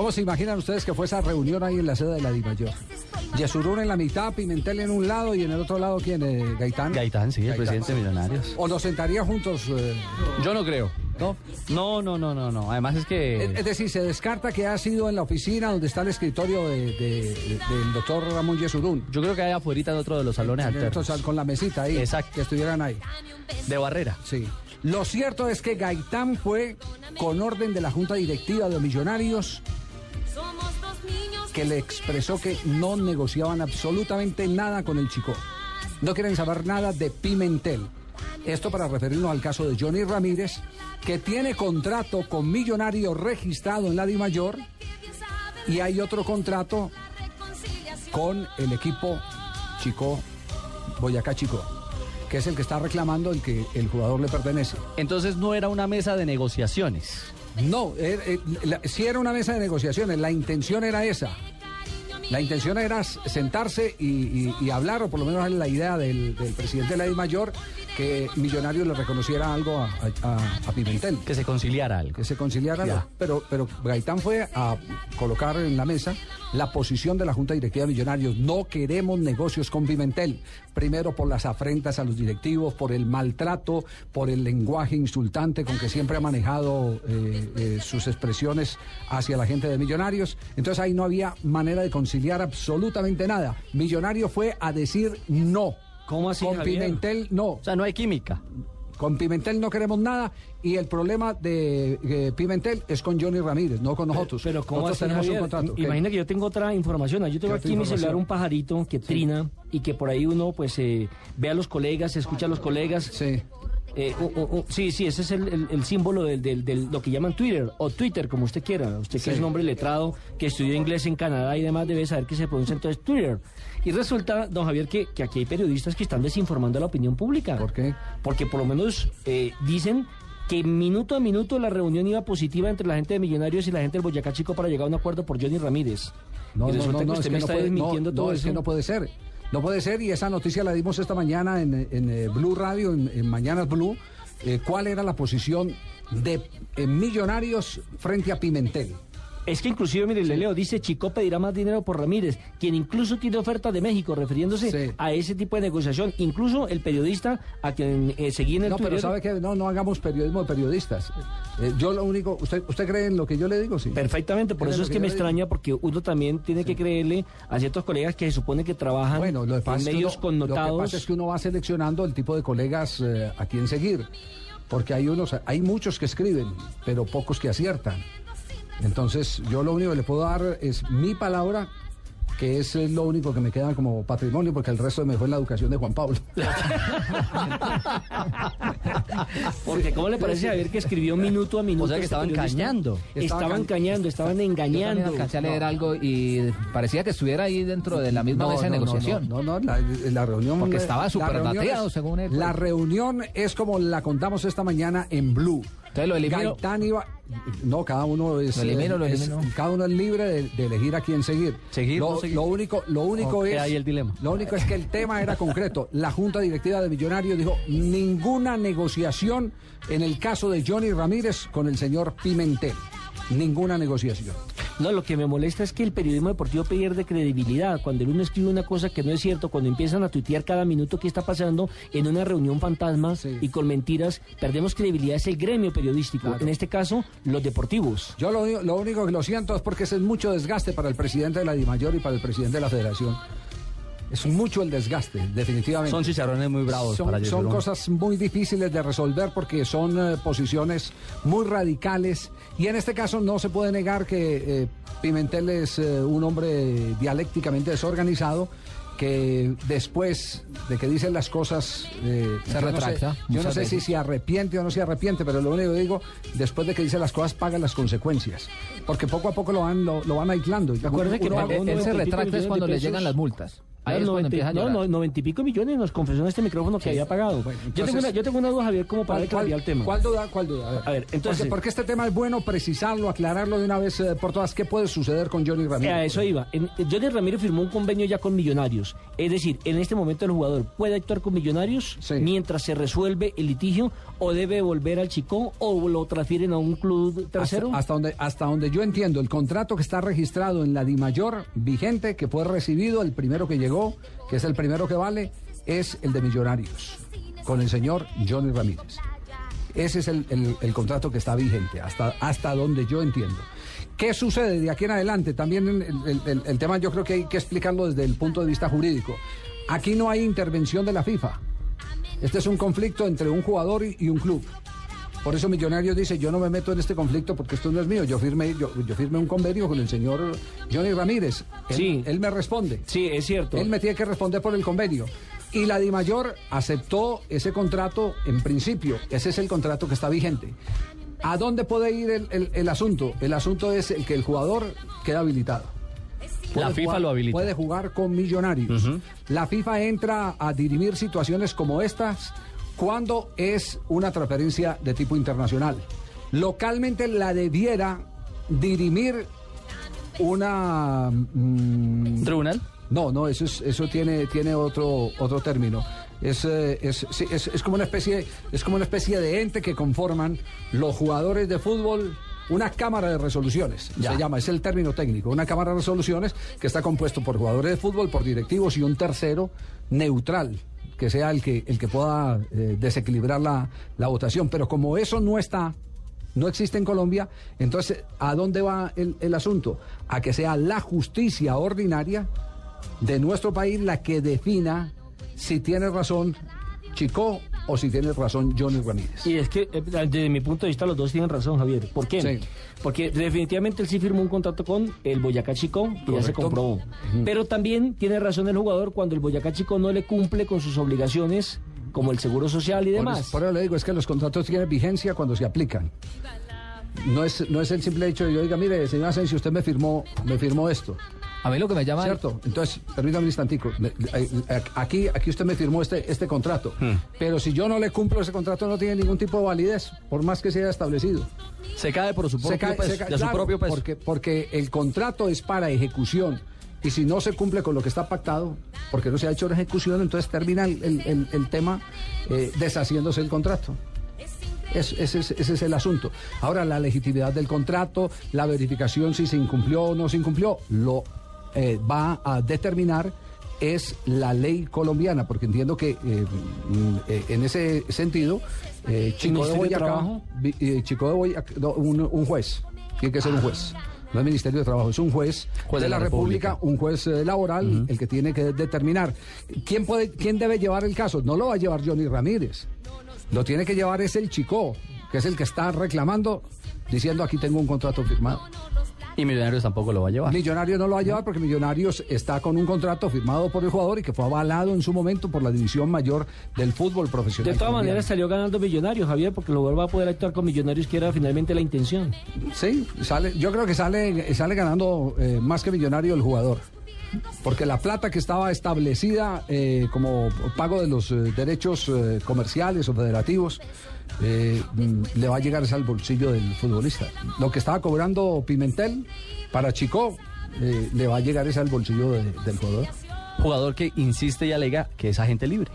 ¿Cómo se imaginan ustedes que fue esa reunión ahí en la sede de la Dimayor? Yesurún en la mitad, Pimentel en un lado y en el otro lado, ¿quién? Eh, ¿Gaitán? Gaitán, sí, el presidente de Millonarios. ¿O nos sentaría juntos? eh, Yo no creo. ¿No? No, no, no, no, no. Además es que... Es, es decir, se descarta que ha sido en la oficina donde está el escritorio de- de- de- del doctor Ramón Yesurún. Yo creo que hay afuera en otro de los salones En alternos. con la mesita ahí. Exacto. Que estuvieran ahí. De barrera. Sí. Lo cierto es que Gaitán fue con orden de la Junta Directiva de Millonarios que le expresó que no negociaban absolutamente nada con el chico. No quieren saber nada de Pimentel. Esto para referirnos al caso de Johnny Ramírez, que tiene contrato con Millonarios registrado en la DIMAYOR y hay otro contrato con el equipo Chico, Boyacá Chico, que es el que está reclamando el que el jugador le pertenece. Entonces no era una mesa de negociaciones. No, eh, eh, era una mesa de negociaciones, la intención era esa. La intención era sentarse y, hablar, o por lo menos la idea del, del presidente de la Mayor, que Millonarios le reconociera algo a, a- a Pimentel, Que se conciliara algo. que se conciliara. Algo. Pero, pero Gaitán fue a colocar en la mesa la posición de la Junta Directiva de Millonarios. No queremos negocios con Pimentel. Primero por las afrentas a los directivos, por el maltrato, por el lenguaje insultante con que siempre ha manejado eh, eh, sus expresiones hacia la gente de Millonarios. Entonces ahí no había manera de conciliar absolutamente nada. Millonario fue a decir no. ¿Cómo así, Con Javier? Pimentel no. O sea, no hay química. Con Pimentel no queremos nada y el problema de eh, Pimentel es con Johnny Ramírez, no con nosotros. Pero ¿cómo nosotros así, tenemos Javier? un contrato. ¿Qué? Imagina que yo tengo otra información. Yo tengo ¿Qué otra aquí en mi celular un pajarito que trina y que por ahí uno pues eh, ve a los colegas, escucha a los colegas. Sí. Eh, u- u- u- sí, sí, ese es el, el- el símbolo del, del- del- lo que llaman Twitter o Twitter, como usted quiera. Usted que Sí. es un hombre letrado, que estudió inglés en Canadá y demás, debe saber que se pronuncia entonces Twitter. Y resulta, don Javier, que, que aquí hay periodistas que están desinformando a la opinión pública. ¿Por qué? Porque por lo menos eh, dicen que minuto a minuto la reunión iba positiva entre la gente de Millonarios y la gente del Boyacá Chico para llegar a un acuerdo por Johnny Ramírez. No, y resulta no, que no, usted es me que no está puede, no, desmintiendo no, todo es eso. que no puede ser. No puede ser y esa noticia la dimos esta mañana en, en, eh, Blue Radio, en, Mañanas Blue. Eh, ¿Cuál era la posición de eh, Millonarios frente a Pimentel? Es que inclusive, mire, le leo, dice Chico pedirá más dinero por Ramírez, quien incluso tiene oferta de México, refiriéndose Sí. a ese tipo de negociación. Incluso el periodista a quien eh, seguí en el No, pero sabe que no, no hagamos periodismo de periodistas. Eh, yo lo único, ¿usted, ¿usted cree en lo que yo le digo? Sí. Perfectamente, por eso es que que me extraña, porque uno también tiene que creerle a ciertos colegas que se supone que trabajan Bueno, lo en medios uno- connotados. Lo que pasa es que uno va seleccionando el tipo de colegas eh, a quien seguir. Porque hay unos, hay muchos que escriben, pero pocos que aciertan. Entonces, yo lo único que le puedo dar es mi palabra, que es lo único que me queda como patrimonio, porque el resto me fue en la educación de Juan Pablo. Porque, ¿cómo le parece, Javier, que escribió minuto a minuto? O sea que este estaban cañando. Estaba Estaban ca- cañando, estaban Yo engañando. alcancé a leer algo y parecía que estuviera ahí dentro de la misma mesa de negociación. No, no, la, la reunión. Porque estaba súper reunión bateado, es- según él, pues. La reunión es como la contamos esta mañana en Blue. Entonces lo elimino. Gaitán iba. No, cada uno es. Lo elimino, lo es- cada uno es libre de, de elegir a quién seguir. Seguir, Lo, no seguir. lo único, lo único es. ahí el dilema. Lo único es que el tema era concreto. La Junta Directiva de Millonarios dijo ninguna negociación en el caso de Johnny Ramírez con el señor Pimentel. Ninguna negociación. No, lo que me molesta es que el periodismo deportivo pierde credibilidad. Cuando el uno escribe una cosa que no es cierto, cuando empiezan a tuitear cada minuto qué está pasando en una reunión fantasma Sí. y con mentiras, perdemos credibilidad. Es el gremio periodístico. Claro. En este caso, los deportivos. Yo lo, lo único que lo siento es porque ese es mucho desgaste para el presidente de la DIMAYOR y para el presidente de la federación. Es mucho el desgaste, definitivamente. Son chicharrones muy bravos Son, para son Yesurún. cosas muy difíciles de resolver porque son eh, posiciones muy radicales y en este caso no se puede negar que eh, Pimentel es eh, un hombre dialécticamente desorganizado que después de que dicen las cosas eh, Se yo no sé- retracta, yo no sé si se arrepiente o no se arrepiente, pero lo único que digo, después de que dice las cosas, pagan las consecuencias. Porque poco a poco lo van, lo, lo van aislando. ¿Te acuerdas que Uno- Él, él se 90 y pico retracta es cuando le llegan las multas. Ahí es cuando 90 empieza a no, no, 90 y pico millones nos confesó en este micrófono que había pagado. yo, tengo una, yo tengo una duda, Javier, como para ¿Cuál, darle claridad al tema. cuál duda? ¿Cuál duda? A ver, A ver, entonces- porque, porque este tema es bueno precisarlo, aclararlo de una vez eh, por todas. ¿Qué puede suceder con Johnny Ramírez? A eso iba. En- Johnny Ramírez firmó un convenio ya con Millonarios. Es decir, en este momento el jugador puede actuar con Millonarios Sí. mientras se resuelve el litigio o debe volver al Chico o lo transfieren a un club tercero. Hasta, hasta donde, hasta donde yo entiendo, el contrato que está registrado en la DIMAYOR vigente, que fue recibido, el primero que llegó, que es el primero que vale, es el de Millonarios, con el señor Johnny Ramírez. Ese es el, el- contrato que está vigente, hasta, hasta donde yo entiendo. ¿Qué sucede de aquí en adelante? También el, el- tema yo creo que hay que explicarlo desde el punto de vista jurídico. Aquí no hay intervención de la FIFA. Este es un conflicto entre un jugador y un club. Por eso Millonarios dice, yo no me meto en este conflicto porque esto no es mío. Yo firmé, yo, yo firmé un convenio con el señor Johnny Ramírez. Él, Sí. él me responde. Sí, es cierto. Él me tiene que responder por el convenio. Y la DIMAYOR aceptó ese contrato en principio. Ese es el contrato que está vigente. ¿A dónde puede ir el, el- el asunto? El asunto es el que el jugador queda habilitado. La FIFA jugar- lo habilita. Puede jugar con millonarios. La FIFA entra a dirimir situaciones como estas cuando es una transferencia de tipo internacional. Localmente la debiera dirimir una... mm, ¿Tribunal? no, no, eso es, eso tiene, tiene otro, otro término. Es, eh, es, sí, es- es como una especie, es como una especie de ente que conforman los jugadores de fútbol. Una cámara de resoluciones, Ya. se llama, es el término técnico, una cámara de resoluciones que está compuesto por jugadores de fútbol, por directivos y un tercero neutral, que sea el que, el que pueda eh, desequilibrar la, la votación. Pero como eso no está, no existe en Colombia, entonces, ¿a dónde va el, el asunto? A que sea la justicia ordinaria de nuestro país la que defina si tiene razón Chico o si tiene razón Johnny Ramírez. Y es que, eh, desde mi punto de vista, los dos tienen razón, Javier. ¿Por qué? Sí. Porque definitivamente él sí firmó un contrato con el Boyacá Chico, que ya se comprobó. Pero también tiene razón el jugador cuando el Boyacá Chico no le cumple con sus obligaciones, como el seguro social y Por demás. eso, por eso le digo, es que los contratos tienen vigencia cuando se aplican. No es, no es el simple hecho de yo diga, mire, señor Asensio, usted me firmó, me firmó esto. A mí lo que me llama... ¿Cierto? Entonces, permítame un instantico. Eh, eh, Aquí, aquí usted me firmó este, este contrato. Pero si yo no le cumplo ese contrato, no tiene ningún tipo de validez, por más que sea establecido. Se cae por su Se propio cae- peso. se cae- de su propio peso. Porque, porque el contrato es para ejecución. Y si no se cumple con lo que está pactado, porque no se ha hecho la ejecución, entonces termina el, el- el- el tema eh, deshaciéndose el contrato. Es- ese, es, ese es el asunto. Ahora, la legitimidad del contrato, la verificación si se incumplió o no se incumplió, lo eh, va a determinar es la ley colombiana, porque entiendo que eh, mm, eh, en ese sentido, eh, Chico de Boyacá, Chico de Boyacá, no, un, un juez, tiene que ser un juez. No es Ministerio de Trabajo, es un juez, Juez de, la, República, un juez eh, laboral, el que tiene que determinar. ¿Quién, puede, ¿Quién debe llevar el caso? No lo va a llevar Johnny Ramírez. Lo tiene que llevar es el Chico, que es el que está reclamando, diciendo aquí tengo un contrato firmado. Y Millonarios tampoco lo va a llevar. Millonarios no lo va a llevar porque Millonarios está con un contrato firmado por el jugador y que fue avalado en su momento por la división mayor del fútbol profesional. De todas maneras salió ganando Millonarios, Javier, porque el jugador va a poder actuar con Millonarios, que era finalmente la intención. Sí, sale, yo creo que sale, sale ganando eh, más que millonario el jugador. Porque la plata que estaba establecida eh, como pago de los eh, derechos eh, comerciales o federativos eh, mm, le va a llegar es al bolsillo del futbolista. Lo que estaba cobrando Pimentel para Chico eh, le va a llegar es al bolsillo de- del jugador, Jugador que insiste y alega que es agente libre.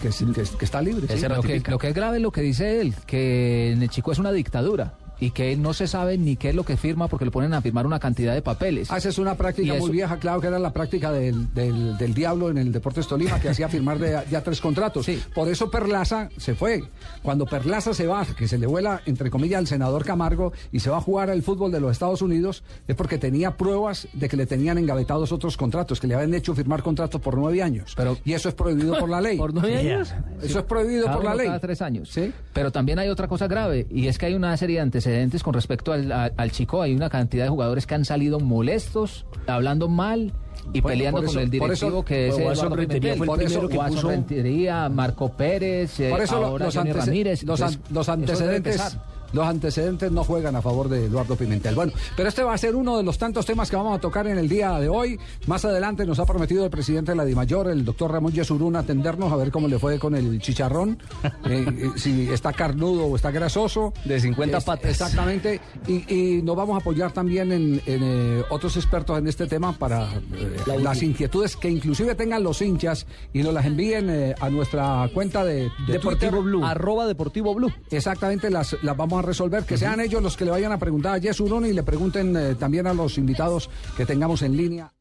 que, es- que- que está libre. sí. Lo que, ratifica. lo que es grave es lo que dice él, que en el chico es una dictadura y que no se sabe ni qué es lo que firma porque le ponen a firmar una cantidad de papeles. Ah, esa es una práctica muy vieja, claro que era la práctica del, del, del diablo en el Deportes Tolima, que hacía firmar de, ya tres contratos. Sí. Por eso Perlaza se fue. Cuando Perlaza se va, que se le vuela, entre comillas, al senador Camargo y se va a jugar al fútbol de los Estados Unidos, es porque tenía pruebas de que le tenían engavetados otros contratos, que le habían hecho firmar contratos por nueve años. Pero- y eso es prohibido por la ley. ¿Por nueve años? Eso es prohibido Cada por la ley. Cada tres años. Sí. Pero también hay otra cosa grave y es que hay una serie de antecedentes antecedentes con respecto al, al- al chico. Hay una cantidad de jugadores que han salido molestos, hablando mal y Bueno, peleando por con eso- el por eso- directivo que es Eduardo Pimentel. fue el Por eso que puso- Rentería, Marco Pérez, eh, eso ahora los, Johnny Ramírez. los, an- los eso antecedentes. Los antecedentes no juegan a favor de Eduardo Pimentel. Bueno, pero este va a ser uno de los tantos temas que vamos a tocar en el día de hoy. Más adelante nos ha prometido el presidente de la DIMAYOR, el doctor Ramón Yesurún, atendernos a ver cómo le fue con el chicharrón, eh, eh, si está carnudo o está grasoso. De 50 Es- patas. Exactamente. Y, y nos vamos a apoyar también en, en, eh, otros expertos en este tema para eh, las inquietudes que inclusive tengan los hinchas y nos las envíen a nuestra cuenta de, de Deportivo Twitter. Blue. Arroba Deportivo Blue. Exactamente, las, las vamos a resolver. Que sean ellos los que le vayan a preguntar a Yesurún y le pregunten eh, también a los invitados que tengamos en línea.